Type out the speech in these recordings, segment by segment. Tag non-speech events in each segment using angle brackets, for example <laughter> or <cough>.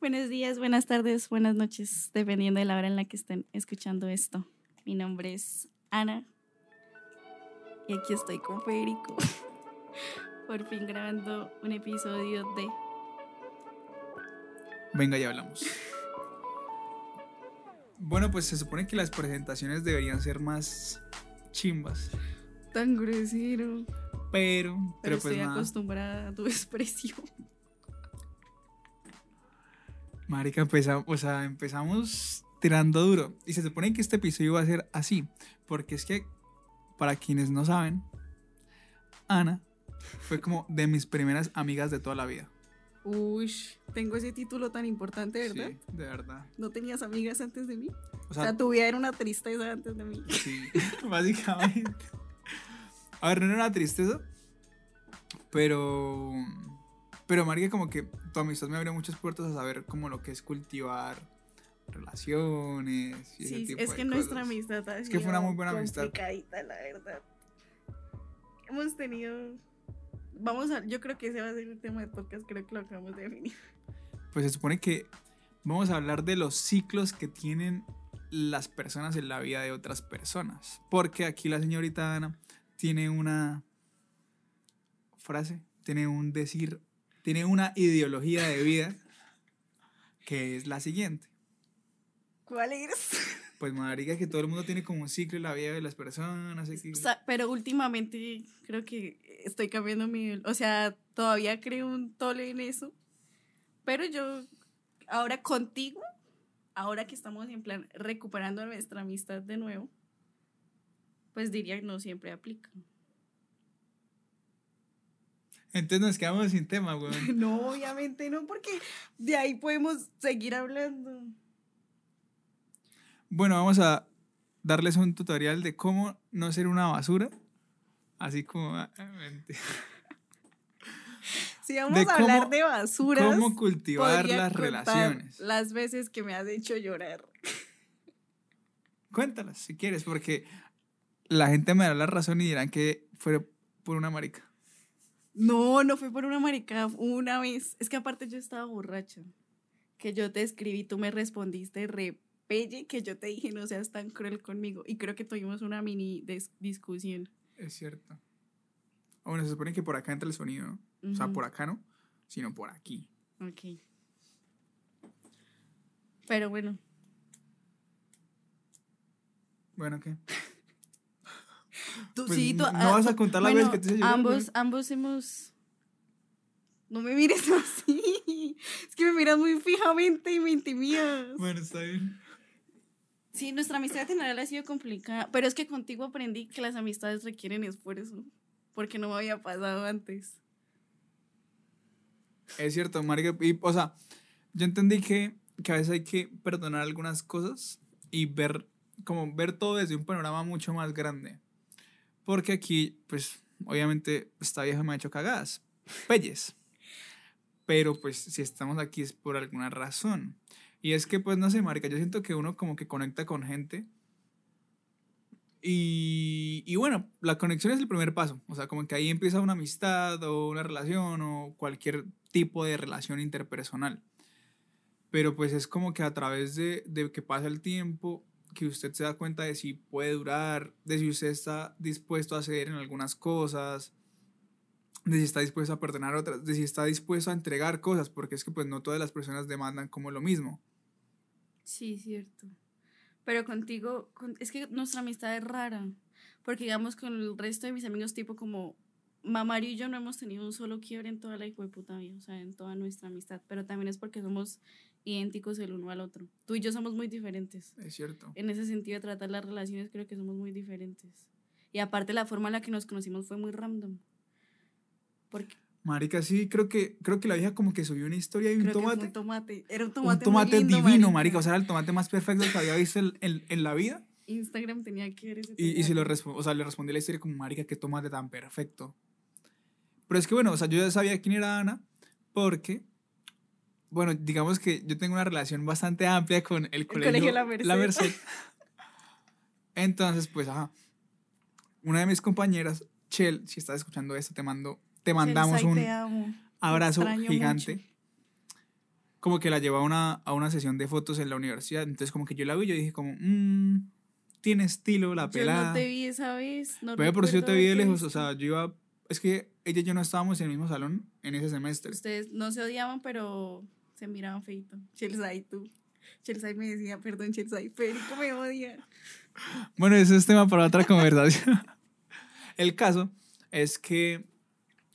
Buenos días, buenas tardes, buenas noches, dependiendo de la hora en la que estén escuchando esto. Mi nombre es Ana y aquí estoy con Federico. <laughs> Por fin grabando un episodio de Venga, ya hablamos. Bueno, pues se supone que las presentaciones deberían ser más chimbas. Tan grosero. Pero, pero, pero pues estoy nada. acostumbrada a tu <laughs> expresión. Marica, empezamos, o sea, empezamos tirando duro. Y se supone que este episodio va a ser así. Porque es que, para quienes no saben, Ana fue como de mis primeras amigas de toda la vida. Uy, tengo ese título tan importante, ¿verdad? Sí, de verdad. ¿No tenías amigas antes de mí? O sea, tu vida era una tristeza antes de mí. sí, <laughs> básicamente. A ver, no era una tristeza, pero. Pero, Marica, como que tu amistad me abrió muchas puertas a saber como lo que es cultivar relaciones y ese Sí, tipo es de que nuestra amistad ha Es que fue una muy buena amistad. la verdad. Hemos tenido... Vamos a... Yo creo que ese va a ser el tema de podcast, creo que lo acabamos de definir. Pues se supone que vamos a hablar de los ciclos que tienen las personas en la vida de otras personas. Porque aquí la señorita Ana tiene una frase, tiene un decir, tiene una ideología de vida que es la siguiente. ¿Cuál eres? <laughs> Pues marica, que todo el mundo tiene como un ciclo en la vida de las personas. O sea, pero últimamente creo que estoy cambiando mi... O sea, todavía creo un tole en eso. Pero yo, ahora contigo, ahora que estamos en plan recuperando nuestra amistad de nuevo, pues diría que no siempre aplica. Entonces nos quedamos sin tema, weón. <laughs> No, obviamente no, porque de ahí podemos seguir hablando. Bueno, vamos a darles un tutorial de cómo no ser una basura. Así como... ah, mentira. <laughs> Si vamos De a hablar cómo- de basuras, cómo cultivar las relaciones. Las veces que me has hecho llorar. Cuéntalas si quieres, porque la gente me dará la razón y dirán que fue por una marica. No, no fue por una maricada, una vez. Es que aparte yo estaba borracha. Que yo te escribí, tú me respondiste repelle, que yo te dije no seas tan cruel conmigo. Y creo que tuvimos una mini dis- discusión. Es cierto. Bueno, se supone que por acá entra el sonido, ¿no? O sea, por acá no, sino por aquí. Ok. Pero bueno, Bueno, ¿qué? <laughs> tú Pues sí, tú, no ah, vas a contar la bueno, vez que te hice llorar, ambos, güey. ambos hemos... No me mires <laughs> así. Es que me miras muy fijamente y me intimidas. Bueno, está bien. Sí, nuestra amistad en general ha sido complicada, pero es que contigo aprendí que las amistades requieren esfuerzo, porque no me había pasado antes. Es cierto, marica. Y, o sea, yo entendí que, que a veces hay que perdonar algunas cosas y ver, como ver todo desde un panorama mucho más grande. Porque aquí, pues, obviamente, esta vieja me ha hecho cagadas. Pelles. Pero, pues, si estamos aquí es por alguna razón. Y es que, pues, no sé, marica, yo siento que uno como que conecta con gente. Y, y bueno, la conexión es el primer paso. O sea, como que ahí empieza una amistad o una relación o cualquier tipo de relación interpersonal. Pero pues es como que a través de, de que pasa el tiempo, que usted se da cuenta de si puede durar, de si usted está dispuesto a ceder en algunas cosas, de si está dispuesto a perdonar otras, de si está dispuesto a entregar cosas, porque es que pues no todas las personas demandan como lo mismo. Sí, cierto. Pero contigo, con- es que nuestra amistad es rara, porque digamos con el resto de mis amigos, tipo como Mamario y yo no hemos tenido un solo quiebre en toda la hijo de puta vida, o sea, en toda nuestra amistad, pero también es porque somos idénticos el uno al otro. Tú y yo somos muy diferentes. Es cierto. En ese sentido de tratar las relaciones creo que somos muy diferentes. Y aparte la forma en la que nos conocimos fue muy random. Porque Marica, sí, creo que, creo que la vieja como que subió una historia de un creo que fue tomate. un tomate. Era un Un tomate, tomate, muy lindo, divino, marica. O sea, era el tomate más perfecto que había visto en, en- en la vida. Instagram tenía que ver ese Y, y se lo tomate. o sea, le respondí la historia como, marica, qué tomate tan perfecto. Pero es que, bueno, o sea, yo ya sabía quién era Ana porque, bueno, digamos que yo tengo una relación bastante amplia con el colegio, colegio La Merced. Merced. Entonces, pues, ajá. Una de mis compañeras, Chel, si estás escuchando esto, te mando, te mandamos Chelsea, un te amo. abrazo gigante. mucho. como que la llevó a una, a una sesión de fotos en la universidad. Entonces, como que yo la vi y yo dije, como, mmm, tiene estilo la pelada. Yo no te vi esa vez. No Pero por eso yo te vi de lejos. O sea, yo iba. Es que ella y yo no estábamos en el mismo salón en ese semestre. Ustedes no se odiaban, pero se miraban feito. Chelsea, tú. Chelsea me decía, perdón, Chelsea, Federico me odia. Bueno, eso es tema para otra conversación. <laughs> el caso es que,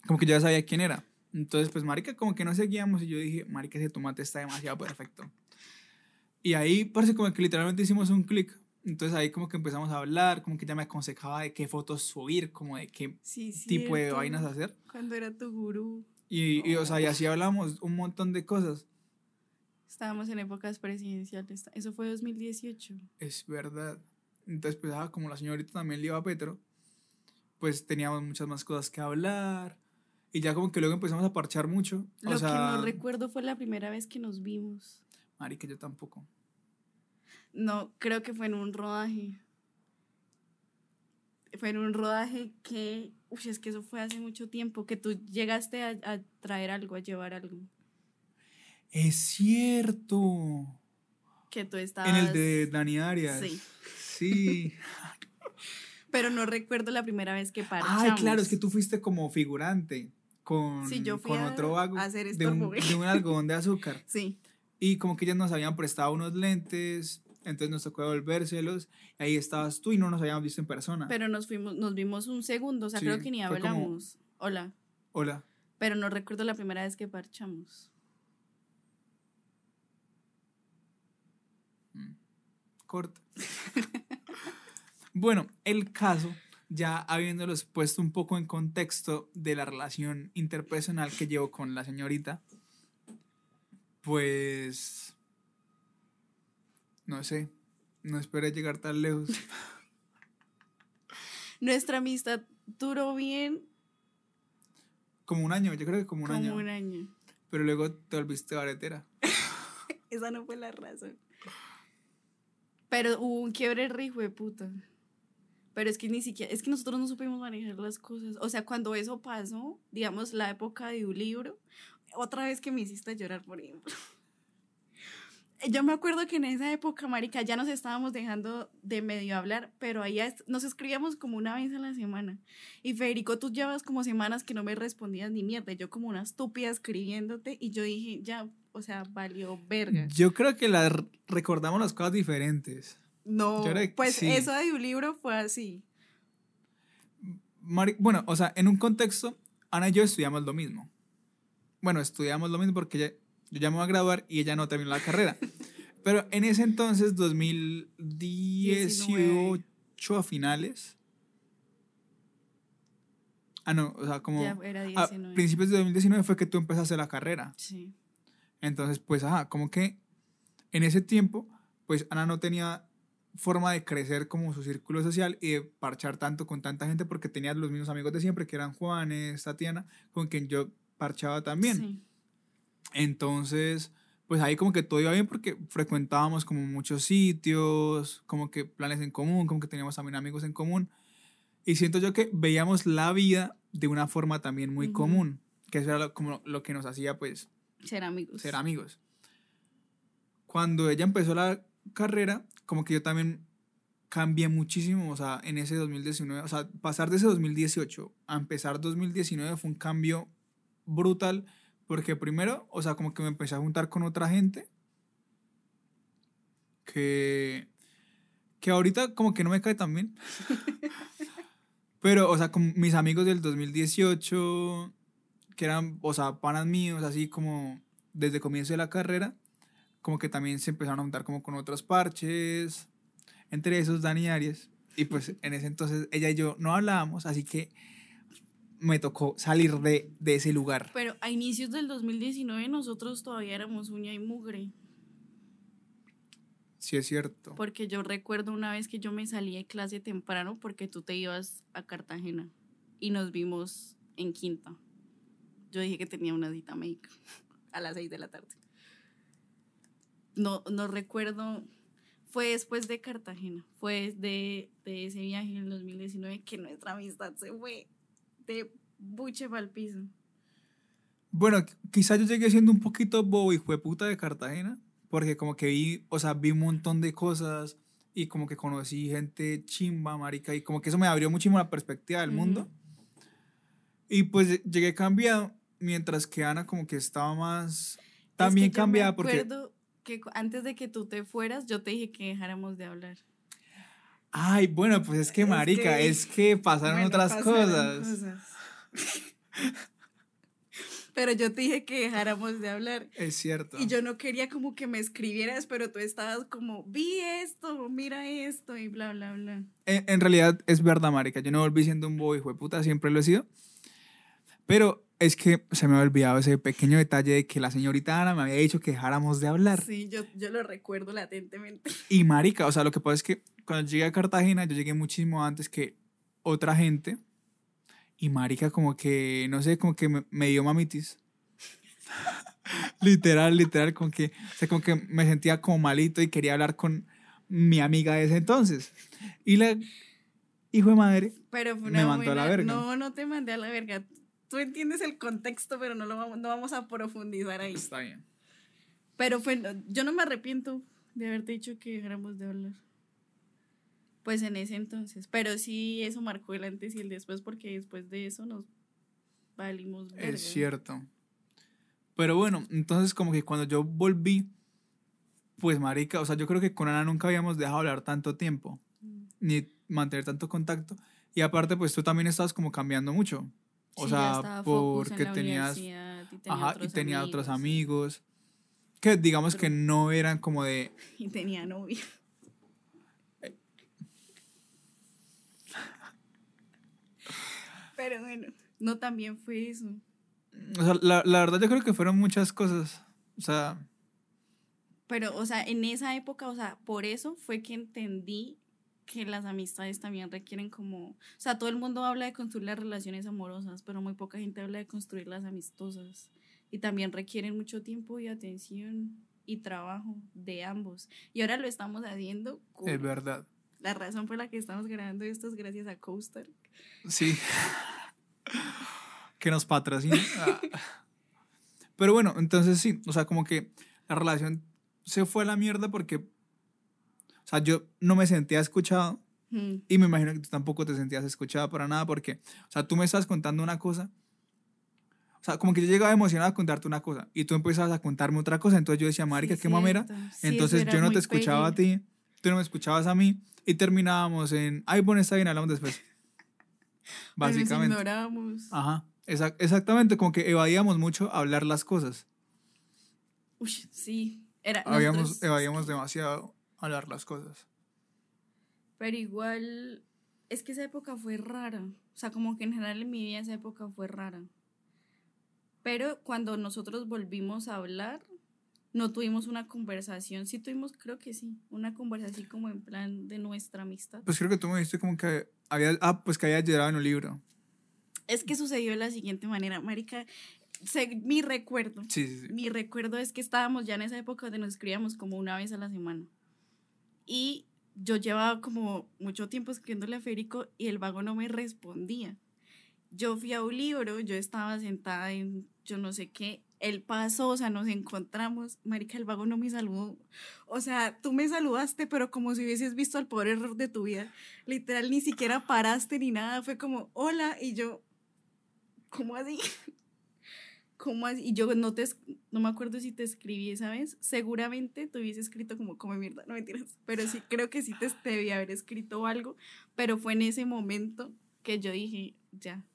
como que yo ya sabía quién era. Entonces, pues, Marica, como que no seguíamos. Y yo dije, Marica, ese tomate está demasiado perfecto. Y ahí parece como que literalmente hicimos un clic. Entonces ahí como que empezamos a hablar, como que ella me aconsejaba de qué fotos subir, como de qué Sí, tipo de vainas hacer. Cuando era tu gurú. Y, y, o sea, y así hablamos un montón de cosas. Estábamos en épocas presidenciales. Eso fue 2018. Es verdad. Entonces, pues, ah, como la señorita también le iba a Petro, pues teníamos muchas más cosas que hablar. Y ya como que luego empezamos a parchar mucho. O Lo sea, que no recuerdo fue la primera vez que nos vimos. marica, yo tampoco. No, creo que fue en un rodaje. Fue en un rodaje que, uy, es que eso fue hace mucho tiempo, que tú llegaste a, a traer algo, a llevar algo. Es cierto. Que tú estabas... En el de Dani Arias. Sí. Sí. <laughs> Pero no recuerdo la primera vez que parchamos. Ay, claro, es que tú fuiste como figurante con, Sí, yo fui con a- otro vago a hacer de, un, de un algodón de azúcar. <laughs> Sí. Y como que ellas nos habían prestado unos lentes, entonces nos tocó devolvérselos. Y ahí estabas tú y no nos habíamos visto en persona. Pero nos fuimos, nos vimos un segundo, o sea, Sí, creo que ni como- hablamos. Hola. Hola. Pero no recuerdo la primera vez que parchamos. Corta. bueno, el caso, ya habiéndolos puesto un poco en contexto de la relación interpersonal que llevo con la señorita, pues... No sé, no esperé llegar tan lejos. Nuestra amistad duró bien Como un año, yo creo que como un como año. un año. Pero luego te volviste baretera. <laughs> Esa no fue la razón. Pero hubo un quiebre rijo de puta. Pero es que ni siquiera, es que nosotros no supimos manejar las cosas. O sea, cuando eso pasó, digamos, la época de un libro, otra vez que me hiciste llorar, por ejemplo. <laughs> Yo me acuerdo que en esa época, marica, ya nos estábamos dejando de medio hablar, pero ahí nos escribíamos como una vez a la semana. Y Federico, tú llevas como semanas que no me respondías ni mierda. Yo como una estúpida escribiéndote y yo dije, ya, o sea, valió verga. Yo creo que la recordamos las cosas diferentes. No, pues sí. eso de un libro fue así. Mari- bueno, o sea, en un contexto, Ana y yo estudiamos lo mismo. Bueno, estudiamos lo mismo porque ella- yo ya me voy a graduar y ella no terminó la carrera. <laughs> Pero en ese entonces, 2018 a finales. Ah, no, o sea, como Ya era a 19. principios de 2019 fue que tú empezaste la carrera. Sí. Entonces, pues, ajá, como que en ese tiempo, pues Ana no tenía forma de crecer como su círculo social y de parchar tanto con tanta gente porque tenía los mismos amigos de siempre, que eran Juanes, Tatiana, con quien yo parchaba también. Sí. Entonces, pues ahí como que todo iba bien porque frecuentábamos como muchos sitios, como que planes en común, como que teníamos también amigos en común. Y siento yo que veíamos la vida de una forma también muy común, que eso era lo- como lo que nos hacía pues Ser amigos. ser amigos. Cuando ella empezó la carrera, como que yo también cambié muchísimo, o sea, en ese 2019, o sea, pasar de ese 2018 a empezar 2019 fue un cambio brutal, porque primero, o sea, como que me empecé a juntar con otra gente que, que ahorita como que no me cae tan bien. <laughs> Pero, o sea, con mis amigos del 2018, que eran, o sea, panas míos, así como desde comienzo de la carrera, como que también se empezaron a juntar como con otros parches, entre esos Dani Arias. Y pues en ese entonces ella y yo no hablábamos, así que me tocó salir de, de ese lugar. Pero a inicios del 2019 nosotros todavía éramos uña y mugre. Sí, es cierto. Porque yo recuerdo una vez que yo me salí de clase temprano porque tú te ibas a Cartagena y nos vimos en quinta. Yo dije que tenía una cita médica a las 6 de la tarde. No, no recuerdo. Fue después de Cartagena. Fue de, de ese viaje en el 2019 que nuestra amistad se fue de buche para el piso. Bueno, quizás yo llegué siendo un poquito bobo y fue puta de Cartagena, porque como que vi, o sea, vi un montón de cosas y como que conocí gente chimba, marica, y como que eso me abrió muchísimo la perspectiva del mundo. Y pues llegué cambiado, mientras que Ana como que estaba más también es que cambiada yo me porque acuerdo que cu- antes de que tú te fueras, yo te dije que dejáramos de hablar. ay, bueno, pues es que Es marica, que- es que pasaron Bueno, otras pasaron cosas. cosas. Pero yo te dije que dejáramos de hablar. Es cierto. Y yo no quería como que me escribieras, pero tú estabas como, vi esto, mira esto y bla, bla, bla. En, en realidad es verdad, marica. Yo no volví siendo un bobo hijo de puta, siempre lo he sido. Pero es que se me había olvidado ese pequeño detalle de que la señorita Ana me había dicho que dejáramos de hablar. Sí, yo, yo lo recuerdo latentemente. <laughs> Y marica, o sea, lo que pasa es que cuando llegué a Cartagena, yo llegué muchísimo antes que otra gente. Y marica, como que, no sé, como que me, me dio mamitis. <laughs> literal, literal, como que, o sea, como que me sentía como malito y quería hablar con mi amiga de ese entonces. Y la hijo de madre Pero fue Me una mandó a la buena- verga. No, no te mandé a la verga. Tú entiendes el contexto, pero no lo vamos, no vamos a profundizar ahí. está bien. Pero fue, yo no me arrepiento de haberte dicho que dejáramos de hablar. Pues en ese entonces. Pero sí, eso marcó el antes y el después, porque después de eso nos valimos. verga. Es cierto. Pero bueno, entonces como que cuando yo volví, pues marica, o sea, yo creo que con Ana nunca habíamos dejado hablar tanto tiempo, Mm. ni mantener tanto contacto. Y aparte, pues tú también estabas como cambiando mucho. O Sí, sea, porque tenías, y tenía ajá, y otros tenía otros amigos, amigos, que digamos que no eran como de, <laughs> Y tenía novia. Pero bueno, no también fue eso. o sea, la, la verdad yo creo que fueron muchas cosas. O sea, Pero, o sea, en esa época, o sea, por eso fue que entendí que las amistades también requieren como, o sea, todo el mundo habla de construir las relaciones amorosas, pero muy poca gente habla de construir las amistosas. Y también requieren mucho tiempo y atención y trabajo de ambos. Y ahora lo estamos haciendo con es verdad. la razón por la que estamos grabando esto es gracias a Coaster. Sí. <laughs> que nos patrocina. <laughs> Ah. Pero bueno, entonces sí, o sea, como que la relación se fue a la mierda porque, o sea, yo no me sentía escuchado Mm, y me imagino que tú tampoco te sentías escuchada para nada porque, o sea, tú me estás contando una cosa. O sea, como que yo llegaba emocionado a contarte una cosa y tú empezabas a contarme otra cosa. Entonces yo decía, marica, sí, qué mamera. Sí, Entonces yo no te escuchaba a ti, tú no me escuchabas a mí y terminábamos en, ay, bueno, está bien, hablamos después. <laughs> Pues nos Básicamente. ignoramos. Ajá, exac- exactamente, como que evadíamos mucho hablar las cosas. Uy, sí. Era, Habíamos, nosotros- evadíamos demasiado hablar las cosas. Pero igual, es que esa época fue rara. O sea, como que en general en mi vida esa época fue rara. Pero cuando nosotros volvimos a hablar, no tuvimos una conversación. Sí tuvimos, creo que sí, una conversación como en plan de nuestra amistad. Pues creo que tú me dijiste como que había, ah, pues que había llorado en un libro. Es que sucedió de la siguiente manera, Marica. se- mi recuerdo, Sí, sí, sí. mi recuerdo es que estábamos ya en esa época donde nos escribíamos como una vez a la semana. Y yo llevaba como mucho tiempo escribiéndole a Federico y el vago no me respondía. Yo fui a un libro, yo estaba sentada en yo no sé qué, él pasó, o sea, nos encontramos, marica, el vago no me saludó. O sea, tú me saludaste, pero como si hubieses visto el peor error de tu vida. Literal, ni siquiera paraste ni nada, fue como, hola, y yo, ¿cómo así? ¿Cómo así? Y yo no te, no me acuerdo si te escribí esa vez. Seguramente te hubiese escrito como, come mierda, no mentiras. Pero sí, creo que sí te, debí haber escrito algo. Pero fue en ese momento que yo dije, ya,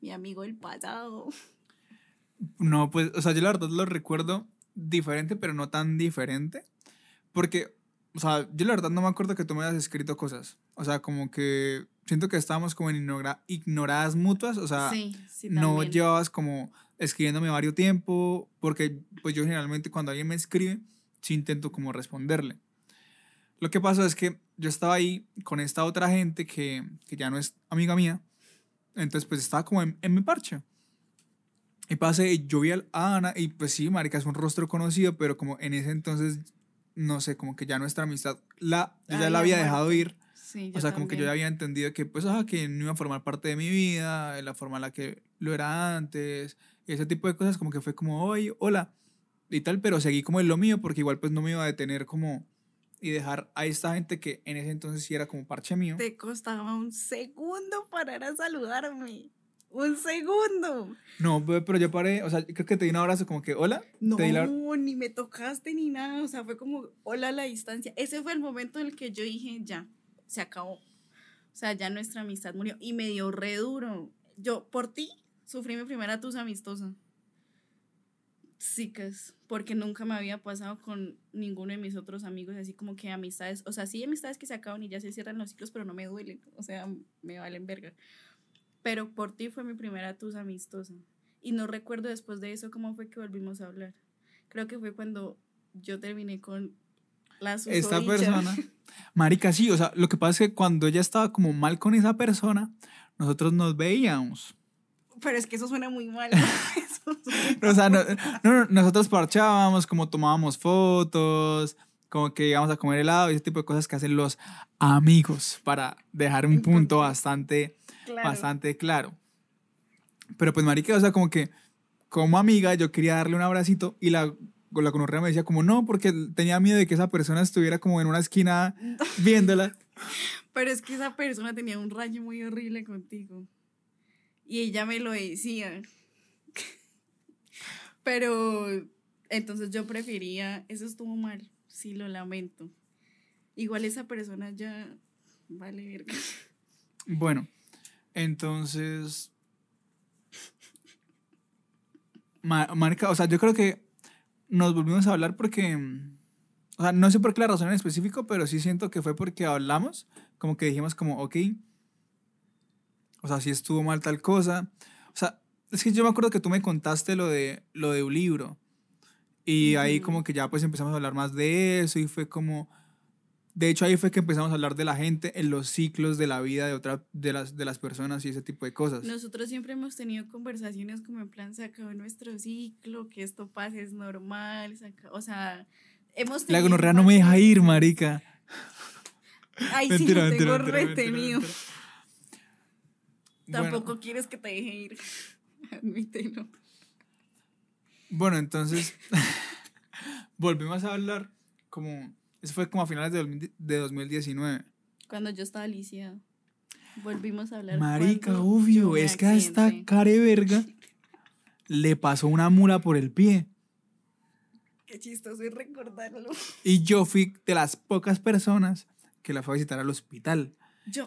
mi amigo del pasado. No, pues, o sea, yo la verdad lo recuerdo diferente, pero no tan diferente. Porque, o sea, yo la verdad no me acuerdo que tú me hayas escrito cosas. O sea, como que siento que estábamos como en ignora- ignoradas mutuas. O sea, sí, sí, no llevabas como escribiéndome varios tiempo, porque pues yo generalmente cuando alguien me escribe, sí intento como responderle. Lo que pasó es que yo estaba ahí con esta otra gente que, que ya no es amiga mía, entonces pues estaba como en, en mi parche. Y pasé, y yo vi a Ana, y pues sí, marica, es un rostro conocido, pero como en ese entonces, no sé, como que ya nuestra amistad, la, yo ya la había dejado ir. Sí, O sea, como que yo ya había entendido que, pues, ajá, que no iba a formar parte de mi vida, la forma en la que lo era antes, ese tipo de cosas como que fue como, oye, hola, y tal, pero seguí como en lo mío porque igual pues no me iba a detener como y dejar a esta gente que en ese entonces sí era como parche mío. Te costaba un segundo parar a saludarme. Un segundo. No, pero yo paré, o sea, creo que te di un abrazo como que, hola. No, ni me tocaste ni nada, o sea, fue como, hola a la distancia. Ese fue el momento en el que yo dije, ya, se acabó. O sea, ya nuestra amistad murió y me dio re duro. Yo, por ti, sufrí mi primera tus amistosa. Sí, que es porque nunca me había pasado con ninguno de mis otros amigos, así como que amistades, o sea, sí amistades que se acaban y ya se cierran los ciclos, pero no me duelen, o sea, me valen verga. Pero por ti fue mi primera tus amistosa. Y no recuerdo después de eso cómo fue que volvimos a hablar. Creo que fue cuando yo terminé con la Esta persona. <laughs> Marica, sí, o sea, lo que pasa es que cuando ella estaba como mal con esa persona, nosotros nos veíamos. Pero es que eso suena muy mal. <laughs> <laughs> <laughs> o sea, no, nosotros parchábamos, como tomábamos fotos, como que íbamos a comer helado y ese tipo de cosas que hacen los amigos para dejar un punto bastante claro. bastante claro. Pero pues marica, o sea, como que como amiga yo quería darle un abracito y la la conorrea me decía como no, porque tenía miedo de que esa persona estuviera como en una esquina viéndola. Pero es que esa persona tenía un rayo muy horrible contigo. Y ella me lo decía. Pero entonces yo prefería, eso estuvo mal, sí lo lamento. Igual esa persona ya vale. Bueno, entonces marca, o sea, yo creo que nos volvimos a hablar porque, o sea, no sé por qué la razón en específico, pero sí siento que fue porque hablamos, como que dijimos como, ok, o sea, si estuvo mal tal cosa, o sea, es que yo me acuerdo que tú me contaste lo de, lo de un libro. Y ahí como que ya pues empezamos a hablar más de eso y fue como... De hecho ahí fue que empezamos a hablar de la gente en los ciclos de la vida de, otra, de, las, de las personas y ese tipo de cosas. Nosotros siempre hemos tenido conversaciones como en plan, se acabó nuestro ciclo, que esto pase es normal, o sea, hemos tenido... La gonorrea no me deja ir, marica. Ay, sí, lo tengo retenido. Tampoco quieres que te deje ir. <laughs> Admítelo. Bueno, entonces <laughs> volvimos a hablar como. Eso fue como a finales de, de 2019. Cuando yo estaba lisiada. Volvimos a hablar. Marica, obvio. Es que a esta care verga le pasó una mula por el pie. Qué chistoso es recordarlo. Y yo fui de las pocas personas que la fue a visitar al hospital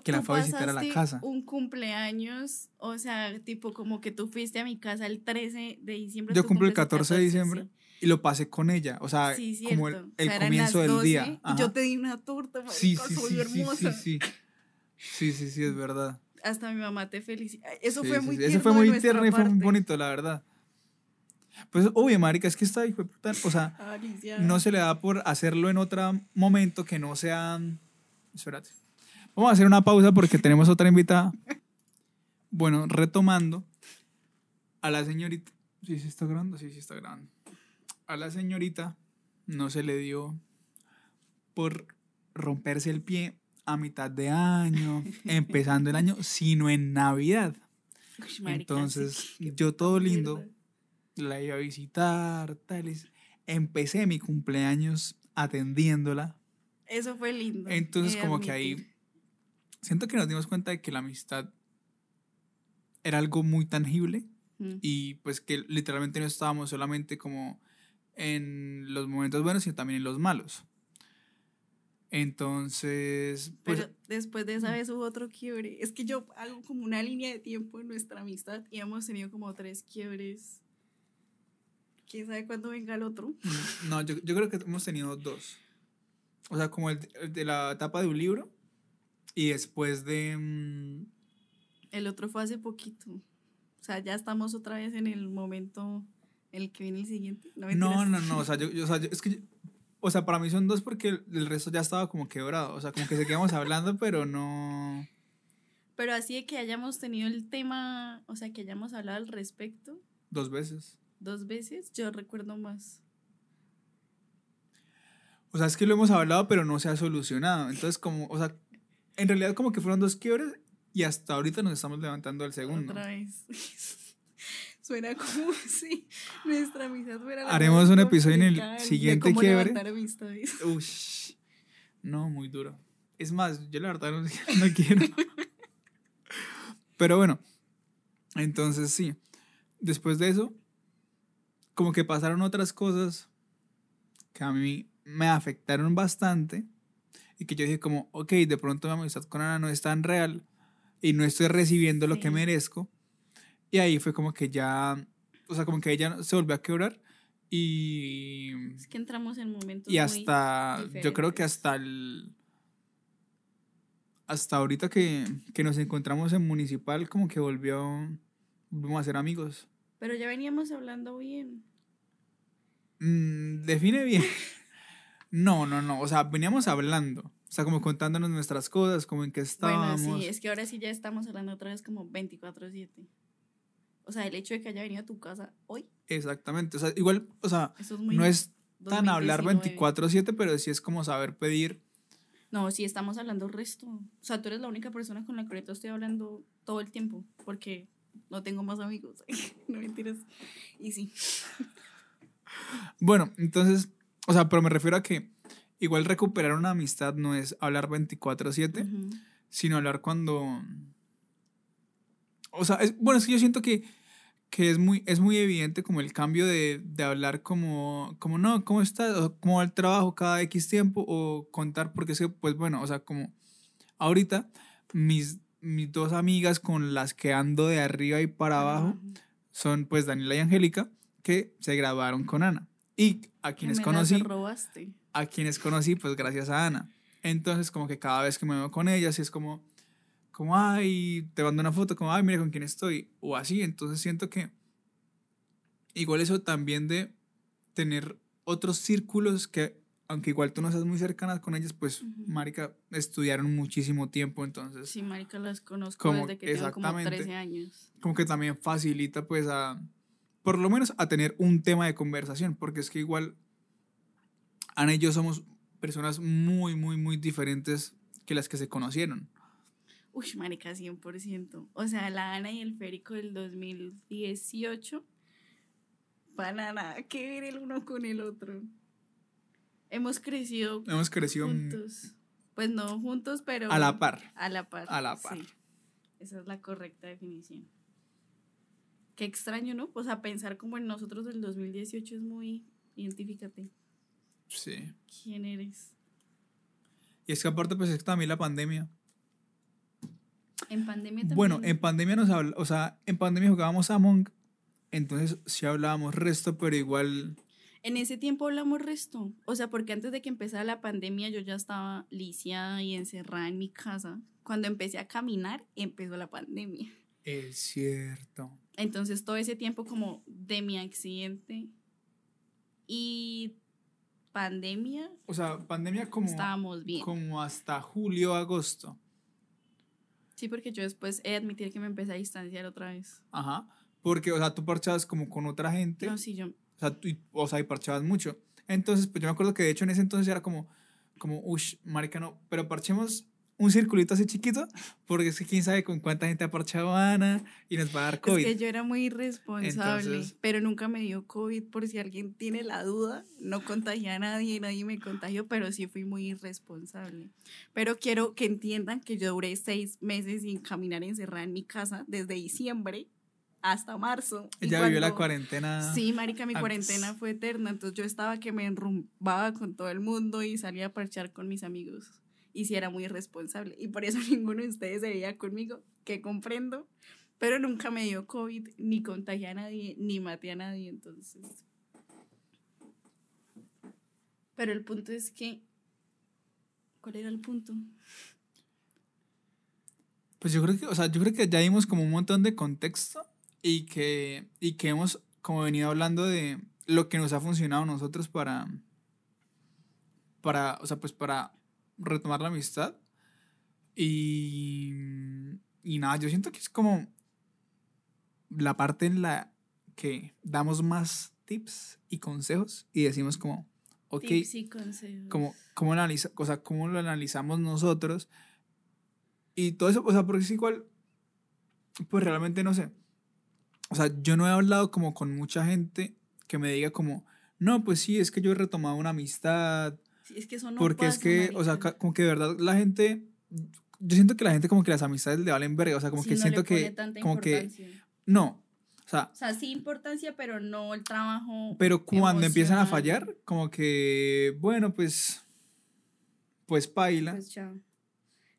que la fue a visitar a la casa. Un cumpleaños, o sea, tipo como que tú fuiste a mi casa el 13 de diciembre. Yo cumplo el 14, de diciembre y lo pasé con ella, o sea, como el, comienzo del día. yo te di una torta, sí, sí, sí, hermosa. Sí, sí, sí, sí, es verdad. Hasta mi mamá te felicita. Eso fue muy tierno. Eso fue muy tierno y fue muy bonito, la verdad. Pues, obvio, marica, es que está hijo o sea, <laughs> no se le da por hacerlo en otro momento que no sea... Espérate. Vamos a hacer una pausa porque tenemos otra invitada. Bueno, retomando a la señorita. ¿Sí se está grabando? Sí, sí está grabando. A la señorita no se le dio por romperse el pie a mitad de año, <laughs> empezando el año, sino en Navidad. Entonces, yo todo lindo, la iba a visitar, tales. Empecé mi cumpleaños atendiéndola. Eso fue lindo. Entonces, como que ahí siento que nos dimos cuenta de que la amistad era algo muy tangible mm. y pues que literalmente no estábamos solamente como en los momentos buenos, sino también en los malos. Entonces... Pues, Pero después de esa vez hubo otro quiebre. Es que yo hago como una línea de tiempo en nuestra amistad y hemos tenido como tres quiebres. ¿Quién sabe cuándo venga el otro? No, yo, yo creo que hemos tenido dos. O sea, como el de la etapa de un libro y después de... Mm, el otro fue hace poquito. O sea, ya estamos otra vez en el momento en el que viene el siguiente. No, no, no, O sea, yo, o sea es que... o sea, para mí son dos porque el, resto ya estaba como quebrado. O sea, como que seguíamos hablando, pero no... Pero así de que hayamos tenido el tema, o sea, que hayamos hablado al respecto. Dos veces. Dos veces, yo recuerdo más. O sea, es que lo hemos hablado, pero no se ha solucionado. Entonces, como, o sea, en realidad como que fueron dos quiebres y hasta ahorita nos estamos levantando al segundo. Otra vez. <laughs> Suena como <laughs> si nuestra amistad fuera la Haremos un episodio en el siguiente quiebre. <laughs> Ush. No, muy duro. Es más, yo la verdad no, no quiero. Pero bueno, entonces sí. Después de eso, como que pasaron otras cosas que a mí me afectaron bastante y que yo dije como, ok, de pronto mi amistad con Ana no es tan real y no estoy recibiendo lo que Sí. merezco. Y ahí fue como que ya, o sea, como que ella se volvió a quebrar y Es que entramos en momentos y muy hasta, yo creo que hasta el, hasta ahorita que, que nos encontramos en municipal, como que volvió, volvimos a ser amigos. Pero ya veníamos hablando bien. Mm, define bien. <laughs> No, no, no, o sea, veníamos hablando, o sea, como contándonos nuestras cosas, como en qué estábamos. Bueno, sí, es que ahora sí ya estamos hablando otra vez como 24/7. O sea, el hecho de que haya venido a tu casa hoy, Exactamente, o sea, igual, o sea, es no es tan hablar 2019. 24/7, pero sí es como saber pedir. No, sí estamos hablando resto. O sea, tú eres la única persona con la que ahorita estoy hablando todo el tiempo, porque no tengo más amigos. <laughs> no mentiras. Y sí. Bueno, entonces, o sea, pero me refiero a que igual recuperar una amistad no es hablar 24/7. Ujú. sino hablar cuando... O sea, es, bueno, es que yo siento que, que es, muy, es muy evidente como el cambio de, de hablar como, como, no, ¿cómo estás? O ¿Cómo va el trabajo cada X tiempo? O contar, porque es que, pues bueno, o sea, como ahorita mis, mis dos amigas con las que ando de arriba y para abajo son pues Daniela y Angélica, que se graduaron con Ana. Y a quienes conocí robaste. a quienes conocí, pues gracias a Ana. Entonces, como que cada vez que me veo con ellas, es como, como, ay, te mando una foto, como, ay, mira con quién estoy, o así. Entonces, siento que igual eso también de tener otros círculos que, aunque igual tú no seas muy cercana con ellas, pues, Ujú. marica, estudiaron muchísimo tiempo, entonces, Sí, marica, las conozco Como- desde que tengo como exactamente. 13 años. como que también facilita, pues, a, por lo menos a tener un tema de conversación, porque es que igual Ana y yo somos personas muy, muy, muy diferentes que las que se conocieron. Uy, marica, 100%. O sea, la Ana y el Férico del 2018 para nada que ver el uno con el otro. Hemos crecido Hemos crecido juntos. Pues no juntos, pero... a la par. A la par. A la par. sí. Esa es la correcta definición. Qué extraño, ¿no? O sea, pensar como en nosotros del 2018 es muy... Identifícate. Sí. ¿Quién eres? Y es que aparte, pues es que también la pandemia. En pandemia también. Bueno, en pandemia nos habla, o sea, en pandemia jugábamos a Among, entonces sí hablábamos resto, pero igual, En ese tiempo hablamos resto. O sea, porque antes de que empezara la pandemia yo ya estaba lisiada y encerrada en mi casa. Cuando empecé a caminar, empezó la pandemia. es cierto. Entonces todo ese tiempo como de mi accidente y pandemia, O sea, pandemia como, estábamos bien. como hasta julio, agosto. Sí, porque yo después he de admitir que me empecé a distanciar otra vez. Ajá. Porque, o sea, tú parchabas como con otra gente. No, sí, yo... O sea, tú, o sea, y parchabas mucho. Entonces, pues yo me acuerdo que de hecho en ese entonces era como, como, ush, marica, no, pero parchemos un circulito así chiquito, porque es que quién sabe con cuánta gente ha parchado Ana y nos va a dar COVID. Es que yo era muy irresponsable, Entonces- pero nunca me dio COVID por si alguien tiene la duda. No contagié a nadie, nadie me contagió, pero sí fui muy irresponsable. Pero quiero que entiendan que yo duré seis meses sin caminar encerrada en mi casa desde diciembre hasta marzo. Ella vivió la cuando- cuarentena. Sí, marica, mi antes. cuarentena fue eterna, entonces yo estaba que me enrumbaba con todo el mundo y salía a parchar con mis amigos. Y sí era muy irresponsable. Y por eso <laughs> ninguno de ustedes se veía conmigo, que comprendo. Pero nunca me dio COVID, ni contagié a nadie, ni maté a nadie, entonces... Pero el punto es que... ¿Cuál era el punto? Pues yo creo que, o sea, yo creo que ya dimos como un montón de contexto y que, y que hemos como venido hablando de lo que nos ha funcionado a nosotros para, para, o sea, pues para retomar la amistad. Y, y nada, yo siento que es como la parte en la que damos más tips y consejos y decimos como, ok, Tips y consejos. como, cómo, analiza, o sea, cómo lo analizamos nosotros. Y todo eso, o sea, porque es igual, pues realmente no sé. o sea, yo no he hablado como con mucha gente que me diga como, no, pues sí, es que yo he retomado una amistad. Sí, es que eso no porque es que, o sea, como que de verdad la gente, yo siento que la gente como que las amistades le valen verga, o sea, como Sí, que no siento le pone que, tanta como que, no, o sea, O sea, sí importancia, pero no el trabajo. pero cuando empiezan a fallar, como que, bueno, pues, pues paila. Pues chao.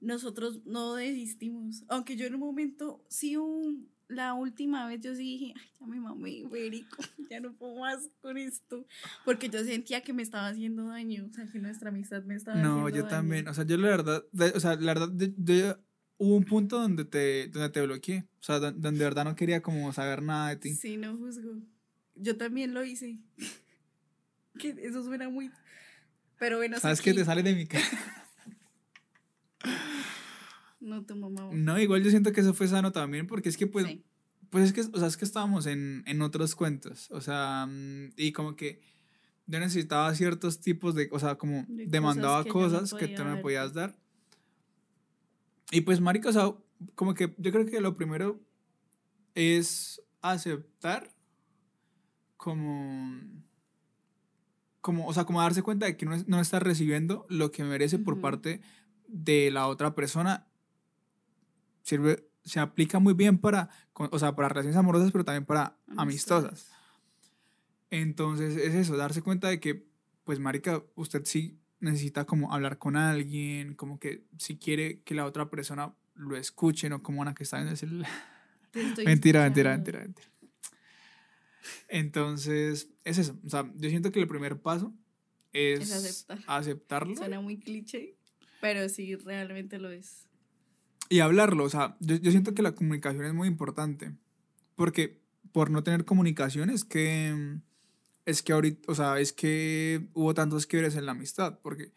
Nosotros no desistimos. Aunque yo en un momento, sí, un- la última vez yo sí dije, ay, ya me mamé, Federico, <laughs> ya no puedo más con esto. Porque yo sentía que me estaba haciendo daño, o sea, que nuestra amistad me estaba No, haciendo yo daño. también. O sea, yo la verdad, de- o sea, la verdad, de- yo, hubo un punto donde te, donde te bloqueé. O sea, don- donde de verdad no quería como saber nada de ti. Sí, no juzgo. Yo también lo hice. <laughs> que eso suena muy... Pero bueno, ¿Sabes aquí- te sale de mi cara? <laughs> No, tu mamá. No, igual yo siento que eso fue sano también, porque es que pues, Sí. pues es que, o sea, es que estábamos en, en otros cuentos. O sea, mm, y como que yo necesitaba ciertos tipos de, o sea, como De demandaba cosas que cosas tú no me podía podías dar. Y pues, marica, o sea, como que yo creo que lo primero es aceptar como como, o sea, como darse cuenta de que no, es- no está recibiendo lo que merece por parte de la otra persona. Sirve, se aplica muy bien para, o sea, para relaciones amorosas, pero también para amistosas. Entonces, es eso, darse cuenta de que, pues, marica, usted sí necesita como hablar con alguien, como que si quiere que la otra persona lo escuche, no como una que está en el celular. Mentira, mentira, escuchando. mentira, mentira. Entonces, es eso. O sea, yo siento que el primer paso es, Es aceptar. aceptarlo Suena muy cliché, pero sí, realmente lo es. Y hablarlo. O sea, yo, yo siento que la comunicación es muy importante. Porque por no tener comunicación es que, es que ahorita, o sea, es que hubo tantos quiebres en la amistad. Porque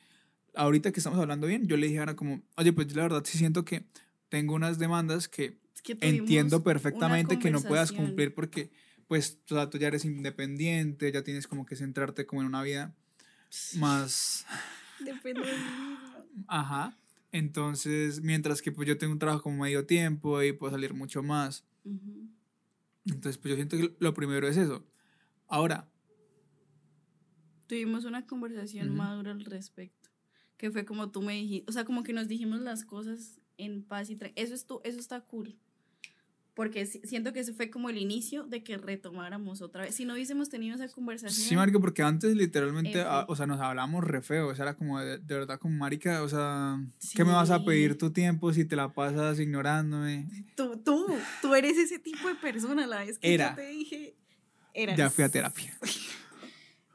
ahorita que estamos hablando bien, yo le dije a Ana como, oye, pues yo la verdad sí siento que tengo unas demandas que Es que entiendo perfectamente que no puedas cumplir porque pues o sea, tú ya eres independiente, ya tienes como que centrarte como en una vida más, <laughs> Depende ajá. Entonces, mientras que pues yo tengo un trabajo como medio tiempo y puedo salir mucho más. Entonces, pues yo siento que lo primero es eso. Ahora, Tuvimos una conversación madura al respecto. Que fue como tú me dijiste. O sea, como que nos dijimos las cosas en paz y tra- eso, es tu- eso está cool. Porque si- siento que ese fue como el inicio de que retomáramos otra vez. Si no hubiésemos tenido esa conversación. sí, marica, porque antes literalmente, F. ah, o sea, nos hablamos re feo, o sea, era como de, de verdad como marica, o sea, ¿qué me vas a pedir Sí. tu tiempo si te la pasas ignorándome? Tú, tú, tú eres ese tipo de persona. La vez que Era. yo te dije. Eras. Ya fui a terapia. <laughs>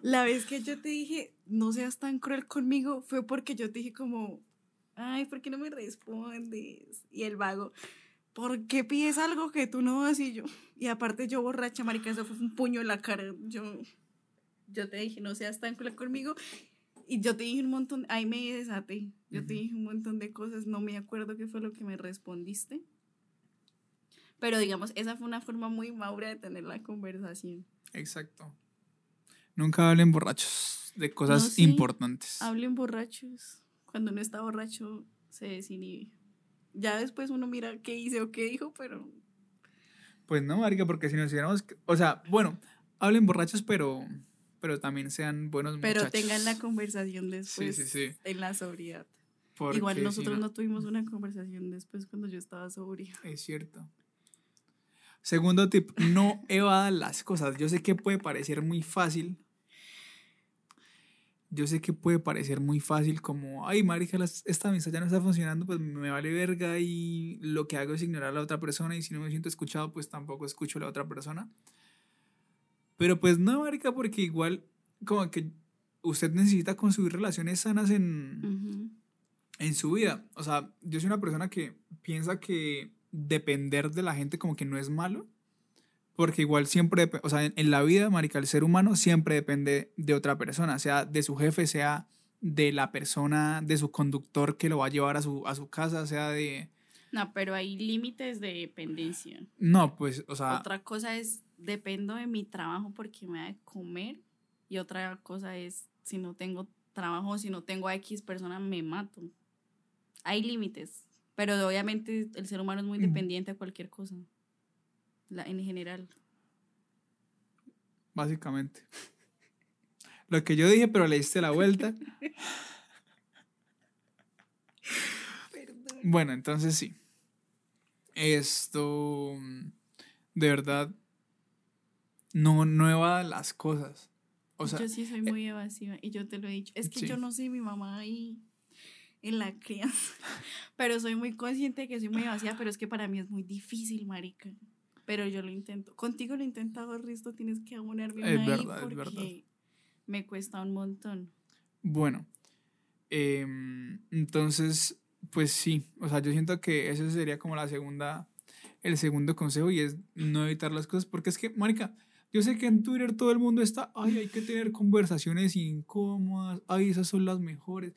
La vez que yo te dije, no seas tan cruel conmigo, fue porque yo te dije como, ay, ¿por qué no me respondes? Y el vago, ¿por qué pides algo que tú no das? Y yo, y aparte yo borracha, marica, eso fue un puño en la cara. Yo, yo te dije, no seas tan cruel conmigo. Y yo te dije un montón, ahí me desaté. Yo te dije un montón de cosas, no me acuerdo qué fue lo que me respondiste. Pero digamos, esa fue una forma muy madura de tener la conversación. Exacto. Nunca hablen borrachos de cosas No, sí. importantes. Hablen borrachos. Cuando uno está borracho, se desinhibe. Ya después uno mira qué hice o qué dijo, pero Pues no, marica, porque si nos hiciéramos, o sea, bueno, hablen borrachos, pero, pero también sean buenos pero muchachos. tengan la conversación después sí, sí. en la sobriedad. Porque Igual si nosotros no. tuvimos una conversación después cuando yo estaba sobria. Es cierto. Segundo tip, no evadan las cosas. Yo sé que puede parecer muy fácil. Yo sé que puede parecer muy fácil como, ay, marica, esta amistad ya no está funcionando, pues me vale verga y lo que hago es ignorar a la otra persona y si no me siento escuchado, pues tampoco escucho a la otra persona. Pero pues no, marica, porque igual como que usted necesita construir relaciones sanas en, en su vida. O sea, yo soy una persona que piensa que depender de la gente como que no es malo. Porque igual siempre, o sea, en, en la vida, marica, el ser humano siempre depende de otra persona, sea de su jefe, sea de la persona, de su conductor que lo va a llevar a su, a su casa, sea de... No, pero hay límites de dependencia. No, pues, o sea, Otra cosa es, dependo de mi trabajo porque me da de comer. Y otra cosa es, si no tengo trabajo, si no tengo a X persona, me mato. Hay límites. Pero obviamente el ser humano es muy dependiente a cualquier cosa. La, en general. básicamente. <laughs> Lo que yo dije, pero le diste la vuelta. <laughs> Bueno, entonces sí. Esto, de verdad, no, no evadan las cosas. O sea, yo sí soy muy evasiva y yo te lo he dicho. Es que sí. yo no soy mi mamá ahí en la crianza, <laughs> pero soy muy consciente de que soy muy evasiva, pero es que para mí es muy difícil, marica. Pero yo lo intento. Contigo lo he intentado, Risto, tienes que abonarme Es ahí verdad, es porque verdad. me cuesta un montón. Bueno, em, entonces, pues sí, o sea, yo siento que ese sería como la segunda, el segundo consejo y es no evitar las cosas, porque es que, marica, yo sé que en Twitter todo el mundo está, ay, hay que tener conversaciones incómodas, ay, esas son las mejores.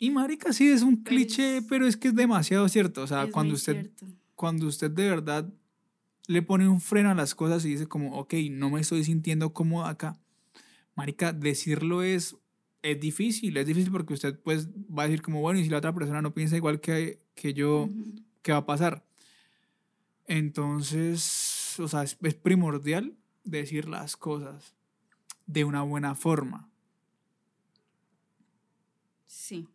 Y marica, sí, es un Pero cliché, es- pero es que es demasiado cierto, o sea, Es cuando usted, cierto. cuando usted de verdad le pone un freno a las cosas y dice como, ok, no me estoy sintiendo cómodo acá. Marica, decirlo es, es difícil, es difícil porque usted pues va a decir como, bueno, y si la otra persona no piensa igual que, que yo. ¿qué va a pasar? Entonces, o sea, es, es primordial decir las cosas de una buena forma. Sí.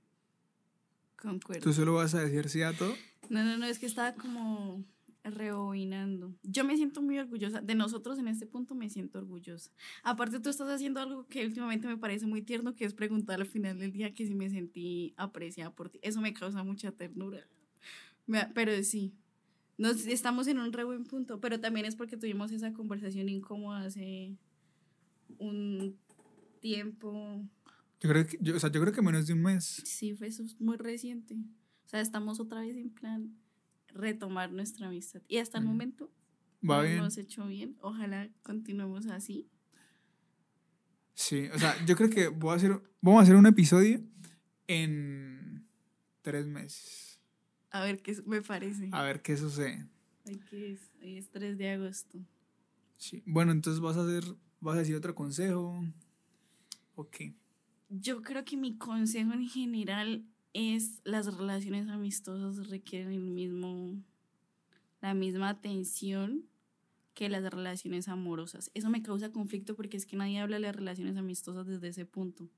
Concuerdo. ¿Tú solo vas a decir sí a todo? No, no, no, es que estaba como rebobinando. Yo me siento muy orgullosa. De nosotros en este punto me siento orgullosa. Aparte, tú estás haciendo algo que últimamente me parece muy tierno, que es preguntar al final del día que si me sentí apreciada por ti. Eso me causa mucha ternura. Pero sí, nos, estamos en un re buen punto. Pero también es porque tuvimos esa conversación incómoda hace un tiempo. Yo creo que, yo, o sea, yo creo que menos de un mes. Sí, fue muy reciente. O sea, estamos otra vez en plan retomar nuestra amistad. Y hasta el momento Va bien. hemos hecho bien. Ojalá continuemos así. Sí, o sea, yo creo que voy a hacer, vamos a hacer un episodio en tres meses. A ver qué me parece. A ver qué sucede. Hoy, que es, hoy es 3 de agosto. Sí. Bueno, entonces vas a hacer, vas a decir otro consejo. Ok. Yo creo que mi consejo en general es las relaciones amistosas requieren el mismo, la misma atención que las relaciones amorosas. Eso me causa conflicto porque es que nadie habla de las relaciones amistosas desde ese punto.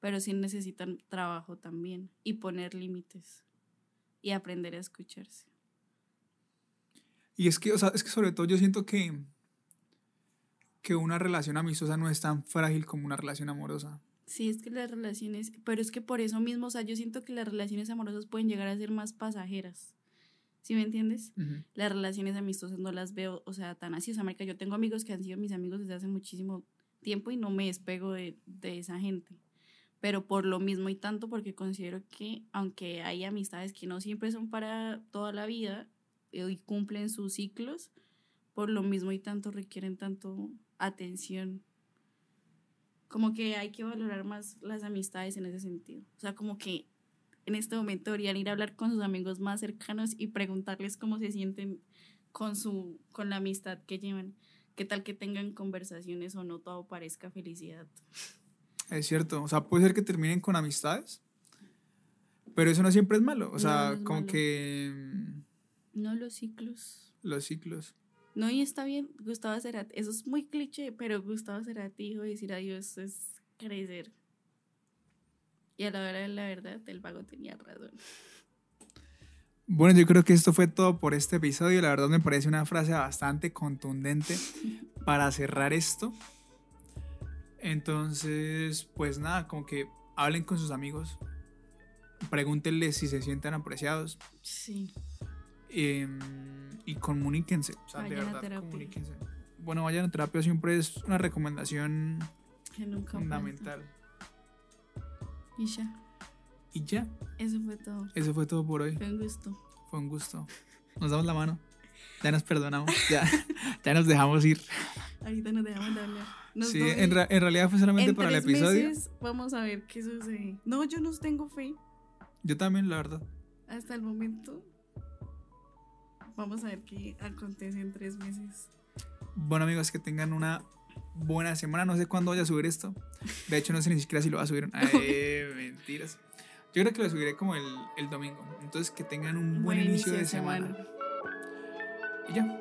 Pero sí necesitan trabajo también y poner límites y aprender a escucharse. Y es que, o sea, es que sobre todo yo siento que, que una relación amistosa no es tan frágil como una relación amorosa. Sí, es que las relaciones, pero es que por eso mismo, o sea, yo siento que las relaciones amorosas pueden llegar a ser más pasajeras. ¿Sí me entiendes? Las relaciones amistosas no las veo, o sea, tan así. O sea, marica, yo tengo amigos que han sido mis amigos desde hace muchísimo tiempo y no me despego de, de esa gente. Pero por lo mismo y tanto, porque considero que aunque hay amistades que no siempre son para toda la vida eh, y cumplen sus ciclos, por lo mismo y tanto requieren tanto atención. Como que hay que valorar más las amistades en ese sentido. O sea, como que en este momento deberían ir a hablar con sus amigos más cercanos y preguntarles cómo se sienten con su con la amistad que llevan. ¿Qué tal que tengan conversaciones o no todo parezca felicidad? Es cierto. O sea, puede ser que terminen con amistades, pero eso no siempre es malo. O sea, no como malo. que No los ciclos. los ciclos. No, y está bien, Gustavo Cerati. Eso es muy cliché, pero Gustavo Cerati dijo decir adiós es crecer. Y a la hora de la verdad, el vago tenía razón. Bueno, yo creo que esto fue todo por este episodio. La verdad me parece una frase bastante contundente <laughs> para cerrar esto. Entonces, pues nada, como que hablen con sus amigos. Pregúntenles si se sienten apreciados. Sí. Em, y comuníquense. O sea, de Vayan a verdad, terapia. comuníquense. Bueno, vayan a terapia siempre es una recomendación Que nunca falta. fundamental. Y ya, Y ya, eso fue todo. eso fue todo por hoy. Fue un gusto. Fue un gusto. Nos damos la mano. Ya nos perdonamos. Ya, <laughs> ya nos dejamos ir. Ahorita nos dejamos de hablar. Nos Sí, en, ra- en realidad fue solamente en para el episodio. meses vamos a ver qué sucede. No, yo no tengo fe. Yo también, la verdad. Hasta el momento. Vamos a ver qué acontece en tres meses. Bueno, amigos, que tengan una buena semana. No sé cuándo vaya a subir esto. De hecho, no sé ni siquiera si lo va a subir. <laughs> Ay, mentiras. Yo creo que lo subiré como el, el domingo. Entonces, que tengan un buen, inicio, de semana. Y ya.